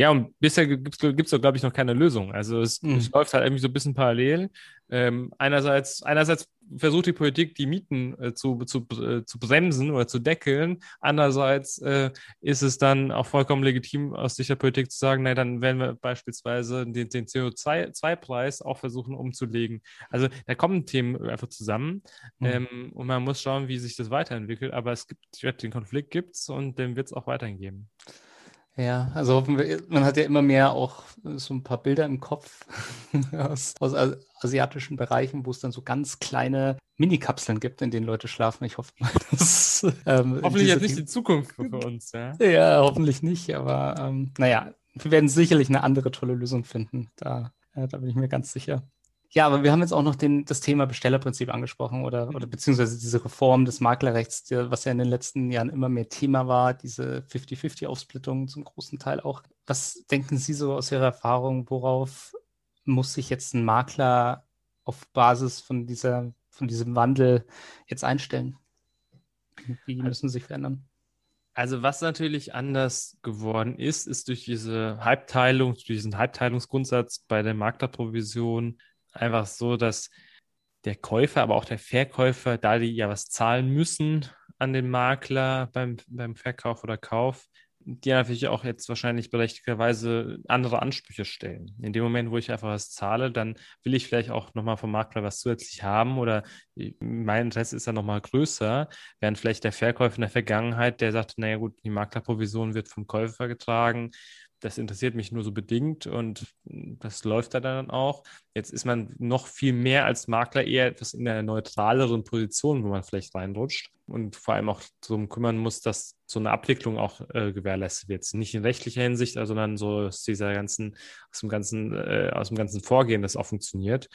Ja, und bisher gibt es, glaube ich, noch keine Lösung. Also es, mhm. es, läuft halt irgendwie so ein bisschen parallel. Ähm, einerseits, einerseits versucht die Politik, die Mieten äh, zu, zu, äh, zu bremsen oder zu deckeln. Andererseits äh, ist es dann auch vollkommen legitim aus Sicht der Politik zu sagen, nein, dann werden wir beispielsweise den, den CO2-Preis auch versuchen umzulegen. Also da kommen Themen einfach zusammen mhm. ähm, und man muss schauen, wie sich das weiterentwickelt. Aber es gibt, den Konflikt gibt es und den wird es auch weiterhin geben. Ja, also hoffen wir, man hat ja immer mehr auch so ein paar Bilder im Kopf aus, aus asiatischen Bereichen, wo es dann so ganz kleine Minikapseln gibt, in denen Leute schlafen. Ich hoffe mal, dass. Ähm, hoffentlich jetzt nicht die Zukunft für uns, ja. Ja, hoffentlich nicht, aber ähm, naja, wir werden sicherlich eine andere tolle Lösung finden. Da, äh, da bin ich mir ganz sicher. Ja, aber wir haben jetzt auch noch den, das Thema Bestellerprinzip angesprochen oder, oder beziehungsweise diese Reform des Maklerrechts, die, was ja in den letzten Jahren immer mehr Thema war, diese 50-50-Aufsplittung zum großen Teil auch. Was denken Sie so aus Ihrer Erfahrung, worauf muss sich jetzt ein Makler auf Basis von, dieser, von diesem Wandel jetzt einstellen? Wie müssen sie sich verändern? Also was natürlich anders geworden ist, ist durch diese Halbteilung, durch diesen Halbteilungsgrundsatz bei der Maklerprovision einfach so, dass der Käufer, aber auch der Verkäufer, da die ja was zahlen müssen an den Makler beim, beim Verkauf oder Kauf, die natürlich auch jetzt wahrscheinlich berechtigterweise andere Ansprüche stellen. In dem Moment, wo ich einfach was zahle, dann will ich vielleicht auch nochmal vom Makler was zusätzlich haben oder mein Interesse ist dann nochmal größer, während vielleicht der Verkäufer in der Vergangenheit, der sagt, naja gut, die Maklerprovision wird vom Käufer getragen, das interessiert mich nur so bedingt und das läuft da dann auch. Jetzt ist man noch viel mehr als Makler eher etwas in einer neutraleren Position, wo man vielleicht reinrutscht und vor allem auch darum kümmern muss, dass so eine Abwicklung auch äh, gewährleistet wird. Nicht in rechtlicher Hinsicht, sondern so aus dieser ganzen, aus dem ganzen, äh, aus dem ganzen Vorgehen, das auch funktioniert.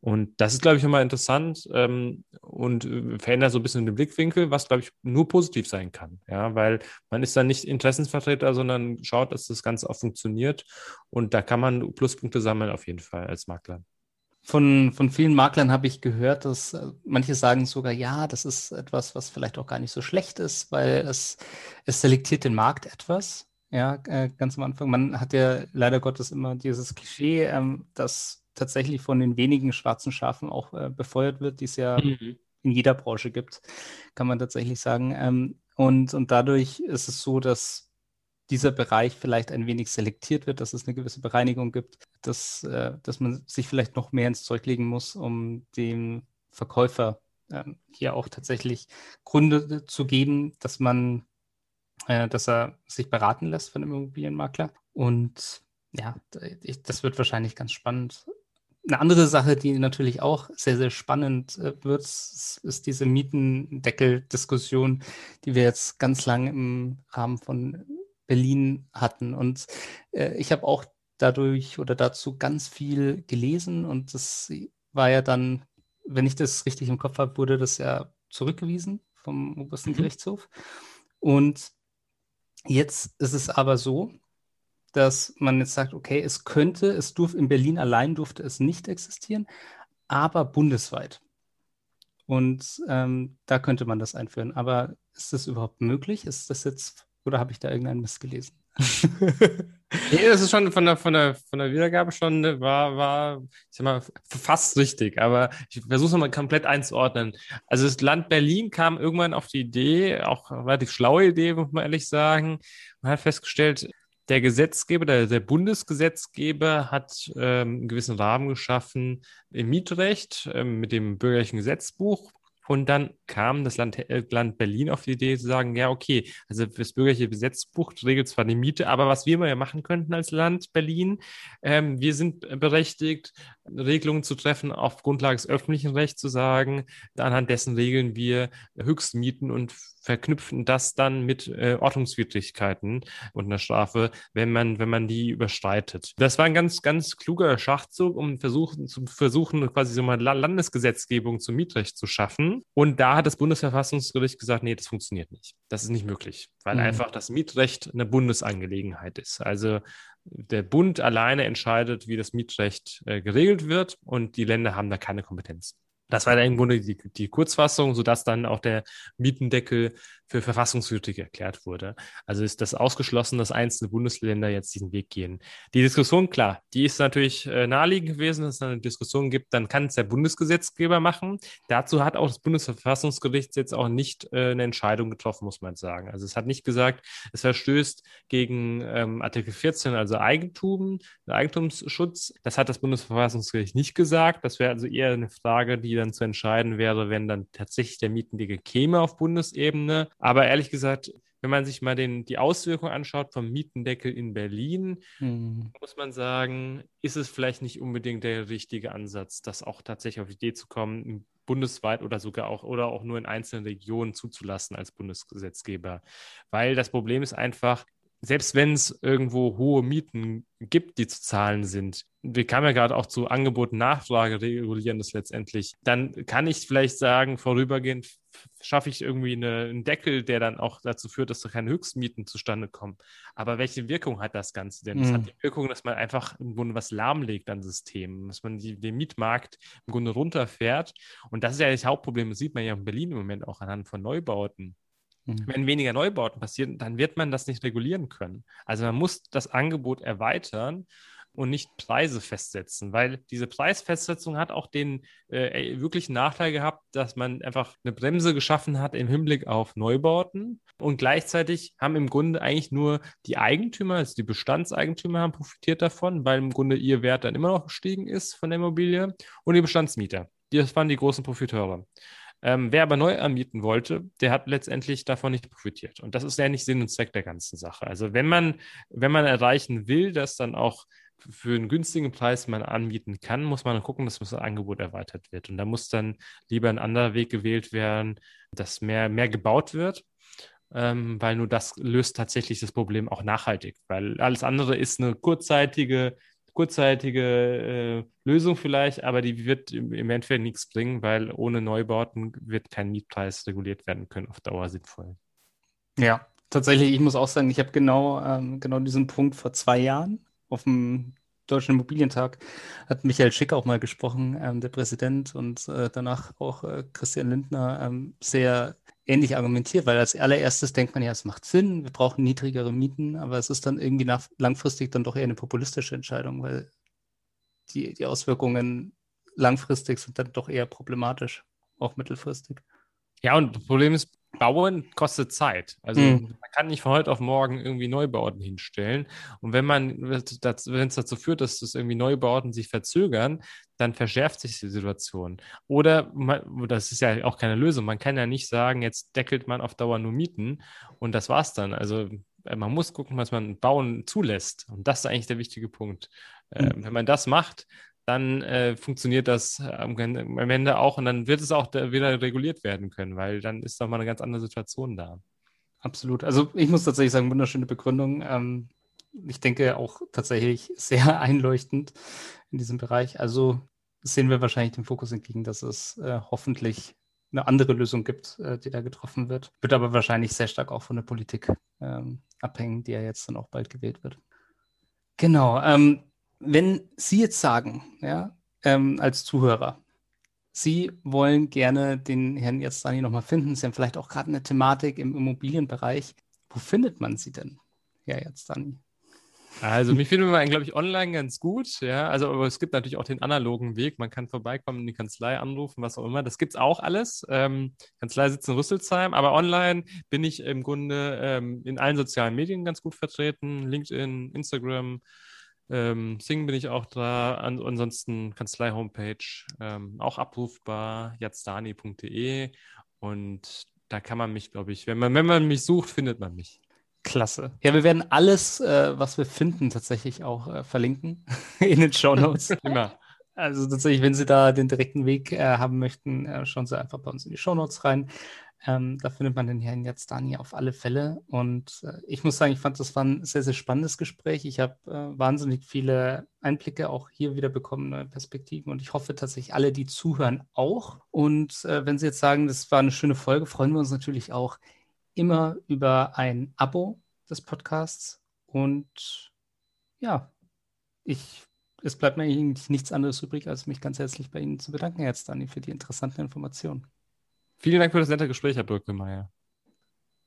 Und das ist, glaube ich, immer interessant ähm, und äh, verändert so ein bisschen den Blickwinkel, was, glaube ich, nur positiv sein kann. Ja, weil man ist dann nicht Interessensvertreter, sondern schaut, dass das Ganze auch funktioniert. Und da kann man Pluspunkte sammeln auf jeden Fall als Makler. Von, von vielen Maklern habe ich gehört, dass äh, manche sagen sogar, ja, das ist etwas, was vielleicht auch gar nicht so schlecht ist, weil es, es selektiert den Markt etwas. Ja, äh, ganz am Anfang. Man hat ja leider Gottes immer dieses Klischee, ähm, das tatsächlich von den wenigen schwarzen Schafen auch äh, befeuert wird, die es ja mhm. in jeder Branche gibt, kann man tatsächlich sagen. Ähm, und, und dadurch ist es so, dass dieser Bereich vielleicht ein wenig selektiert wird, dass es eine gewisse Bereinigung gibt, dass, äh, dass man sich vielleicht noch mehr ins Zeug legen muss, um den Verkäufer äh, hier auch tatsächlich Gründe zu geben, dass man, äh, dass er sich beraten lässt von einem Immobilienmakler. Und ja, das wird wahrscheinlich ganz spannend. Eine andere Sache, die natürlich auch sehr, sehr spannend äh, wird, ist diese Mietendeckel-Diskussion, die wir jetzt ganz lang im Rahmen von Berlin hatten. Und äh, ich habe auch dadurch oder dazu ganz viel gelesen und das war ja dann, wenn ich das richtig im Kopf habe, wurde das ja zurückgewiesen vom obersten mhm. Gerichtshof. Und jetzt ist es aber so, dass man jetzt sagt, okay, es könnte, es durfte, in Berlin allein durfte es nicht existieren, aber bundesweit. Und ähm, da könnte man das einführen. Aber ist das überhaupt möglich? Ist das jetzt, oder habe ich da irgendeinen Mist gelesen? nee, das ist schon von der, von der, von der Wiedergabe schon, ne, war, war, ich sag mal, fast richtig, aber ich versuche es nochmal komplett einzuordnen. Also das Land Berlin kam irgendwann auf die Idee, auch relativ schlaue Idee, muss man ehrlich sagen, man hat festgestellt, der Gesetzgeber, der, der Bundesgesetzgeber hat ähm, einen gewissen Rahmen geschaffen im Mietrecht ähm, mit dem bürgerlichen Gesetzbuch. Und dann kam das Land, äh, Land, Berlin auf die Idee zu sagen, ja, okay, also das bürgerliche Gesetzbuch regelt zwar die Miete, aber was wir mal ja machen könnten als Land Berlin, ähm, wir sind berechtigt, Regelungen zu treffen auf Grundlage des öffentlichen Rechts zu sagen, anhand dessen regeln wir Höchstmieten und verknüpfen das dann mit äh, Ordnungswidrigkeiten und einer Strafe, wenn man, wenn man die überschreitet. Das war ein ganz, ganz kluger Schachzug, um versuchen, zu versuchen, quasi so mal Landesgesetzgebung zum Mietrecht zu schaffen. Und da hat das Bundesverfassungsgericht gesagt, nee, das funktioniert nicht. Das ist nicht möglich, weil mhm. einfach das Mietrecht eine Bundesangelegenheit ist. Also der Bund alleine entscheidet, wie das Mietrecht äh, geregelt wird und die Länder haben da keine Kompetenz. Das war dann im Grunde die, die Kurzfassung, sodass dann auch der Mietendeckel für verfassungswidrig erklärt wurde. Also ist das ausgeschlossen, dass einzelne Bundesländer jetzt diesen Weg gehen. Die Diskussion, klar, die ist natürlich äh, naheliegend gewesen, dass es eine Diskussion gibt, dann kann es der Bundesgesetzgeber machen. Dazu hat auch das Bundesverfassungsgericht jetzt auch nicht äh, eine Entscheidung getroffen, muss man sagen. Also es hat nicht gesagt, es verstößt gegen ähm, Artikel 14, also Eigentum, Eigentumsschutz. Das hat das Bundesverfassungsgericht nicht gesagt. Das wäre also eher eine Frage, die dann zu entscheiden wäre, wenn dann tatsächlich der Mietendeckel käme auf Bundesebene. Aber ehrlich gesagt, wenn man sich mal den, die Auswirkungen anschaut vom Mietendeckel in Berlin, mhm. muss man sagen, ist es vielleicht nicht unbedingt der richtige Ansatz, das auch tatsächlich auf die Idee zu kommen, bundesweit oder sogar auch oder auch nur in einzelnen Regionen zuzulassen als Bundesgesetzgeber. Weil das Problem ist einfach, selbst wenn es irgendwo hohe Mieten gibt, die zu zahlen sind, wir kamen ja gerade auch zu Angebot Nachfrage regulieren das letztendlich, dann kann ich vielleicht sagen, vorübergehend schaffe ich irgendwie eine, einen Deckel, der dann auch dazu führt, dass da keine Höchstmieten zustande kommen. Aber welche Wirkung hat das Ganze denn? Es mhm. hat die Wirkung, dass man einfach im Grunde was lahmlegt an Systemen, dass man die, den Mietmarkt im Grunde runterfährt. Und das ist ja das Hauptproblem, das sieht man ja in Berlin im Moment auch anhand von Neubauten. Mhm. Wenn weniger Neubauten passieren, dann wird man das nicht regulieren können. Also man muss das Angebot erweitern und nicht Preise festsetzen, weil diese Preisfestsetzung hat auch den äh, wirklichen Nachteil gehabt, dass man einfach eine Bremse geschaffen hat im Hinblick auf Neubauten und gleichzeitig haben im Grunde eigentlich nur die Eigentümer, also die Bestandseigentümer haben profitiert davon, weil im Grunde ihr Wert dann immer noch gestiegen ist von der Immobilie und die Bestandsmieter. Das waren die großen Profiteure. Ähm, wer aber neu anmieten wollte, der hat letztendlich davon nicht profitiert. Und das ist ja nicht Sinn und Zweck der ganzen Sache. Also wenn man, wenn man erreichen will, dass dann auch für einen günstigen Preis man anmieten kann, muss man gucken, dass das Angebot erweitert wird. Und da muss dann lieber ein anderer Weg gewählt werden, dass mehr, mehr gebaut wird. Ähm, weil nur das löst tatsächlich das Problem auch nachhaltig, weil alles andere ist eine kurzzeitige kurzzeitige äh, Lösung vielleicht, aber die wird im, im Endeffekt nichts bringen, weil ohne Neubauten wird kein Mietpreis reguliert werden können auf Dauer sinnvoll. Ja, tatsächlich, ich muss auch sagen, ich habe genau, ähm, genau diesen Punkt vor zwei Jahren auf dem Deutschen Immobilientag hat Michael Schick auch mal gesprochen, ähm, der Präsident, und äh, danach auch äh, Christian Lindner ähm, sehr ähnlich argumentiert, weil als allererstes denkt man ja, es macht Sinn, wir brauchen niedrigere Mieten, aber es ist dann irgendwie nach, langfristig dann doch eher eine populistische Entscheidung, weil die, die Auswirkungen langfristig sind dann doch eher problematisch, auch mittelfristig. Ja, und das Problem ist, Bauen kostet Zeit. Also mhm. man kann nicht von heute auf morgen irgendwie Neubauten hinstellen. Und wenn man, wenn es dazu führt, dass das irgendwie Neubauten sich verzögern, dann verschärft sich die Situation. Oder man, das ist ja auch keine Lösung. Man kann ja nicht sagen, jetzt deckelt man auf Dauer nur Mieten und das war's dann. Also äh, man muss gucken, was man bauen zulässt. Und das ist eigentlich der wichtige Punkt. Mhm. wenn man das macht, dann äh, funktioniert das äh, am, am, Ende auch und dann wird es auch wieder reguliert werden können, weil dann ist doch mal eine ganz andere Situation da. Absolut. Also ich muss tatsächlich sagen, wunderschöne Begründung. Ähm, ich denke auch tatsächlich sehr einleuchtend in diesem Bereich. Also sehen wir wahrscheinlich dem Fokus entgegen, dass es äh, hoffentlich eine andere Lösung gibt, äh, die da getroffen wird. Wird aber wahrscheinlich sehr stark auch von der Politik ähm, abhängen, die ja jetzt dann auch bald gewählt wird. Genau. Ähm, wenn Sie jetzt sagen, ja, ähm, als Zuhörer, Sie wollen gerne den Herrn Yazdani nochmal finden, Sie haben vielleicht auch gerade eine Thematik im Immobilienbereich. Wo findet man Sie denn, Herr Yazdani? Also mich findet man, glaube ich, online ganz gut. Ja, also aber es gibt natürlich auch den analogen Weg. Man kann vorbeikommen, in die Kanzlei anrufen, was auch immer. Das gibt es auch alles. Ähm, Kanzlei sitzt in Rüsselsheim, aber online bin ich im Grunde ähm, in allen sozialen Medien ganz gut vertreten. LinkedIn, Instagram, ähm, Sing bin ich auch da. An, ansonsten Kanzlei-Homepage ähm, auch abrufbar, jazdani.de. Und da kann man mich, glaube ich, wenn man, wenn man mich sucht, findet man mich. Klasse. Ja, wir werden alles, äh, was wir finden, tatsächlich auch äh, verlinken in den Show Notes. Immer. Also tatsächlich, wenn Sie da den direkten Weg äh, haben möchten, äh, schauen Sie einfach bei uns in die Show Notes rein. Ähm, da findet man den Herrn Yazdani auf alle Fälle. Und äh, ich muss sagen, ich fand, das war ein sehr, sehr spannendes Gespräch. Ich habe äh, wahnsinnig viele Einblicke auch hier wieder bekommen, neue Perspektiven. Und ich hoffe tatsächlich alle, die zuhören, auch. Und äh, wenn Sie jetzt sagen, das war eine schöne Folge, freuen wir uns natürlich auch immer über ein Abo des Podcasts. Und ja, ich, es bleibt mir eigentlich nichts anderes übrig, als mich ganz herzlich bei Ihnen zu bedanken, Herr Yazdani, für die interessanten Informationen. Vielen Dank für das nette Gespräch, Herr Birkemeyer.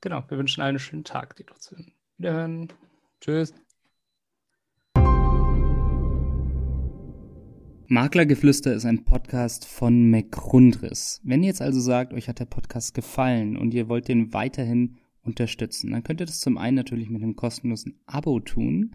Genau, wir wünschen allen einen schönen Tag, die dort sind. Wiederhören. Tschüss. Maklergeflüster ist ein Podcast von McRundris. Wenn ihr jetzt also sagt, euch hat der Podcast gefallen und ihr wollt den weiterhin unterstützen, dann könnt ihr das zum einen natürlich mit einem kostenlosen Abo tun.